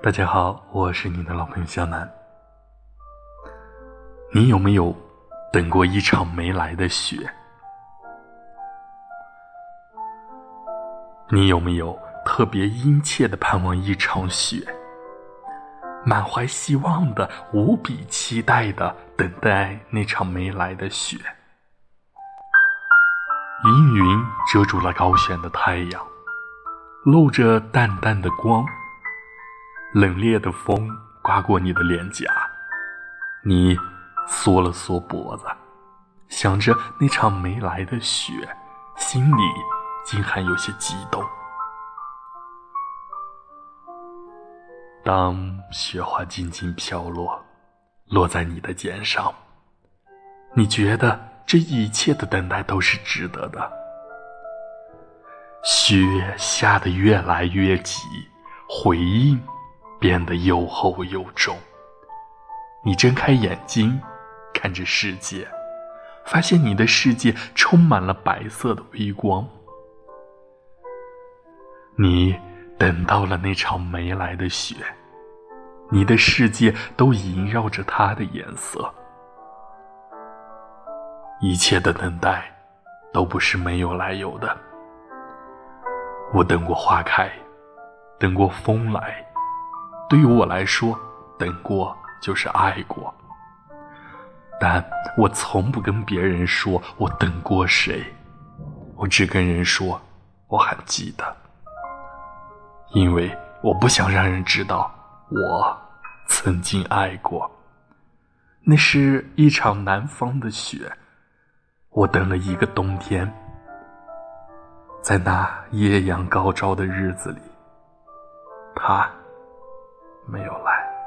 大家好，我是你的老朋友小南。你有没有等过一场没来的雪？你有没有特别殷切的盼望一场雪？满怀希望的、无比期待的等待那场没来的雪。阴云遮住了高悬的太阳，露着淡淡的光。冷冽的风刮过你的脸颊，你缩了缩脖子，想着那场没来的雪，心里竟还有些激动。当雪花静静飘落，落在你的肩上，你觉得？这一切的等待都是值得的。雪下得越来越急，回应变得又厚又重。你睁开眼睛，看着世界，发现你的世界充满了白色的微光。你等到了那场没来的雪，你的世界都萦绕着它的颜色。一切的等待，都不是没有来由的。我等过花开，等过风来。对于我来说，等过就是爱过。但我从不跟别人说我等过谁，我只跟人说我还记得，因为我不想让人知道我曾经爱过。那是一场南方的雪。我等了一个冬天，在那艳阳高照的日子里，他没有来。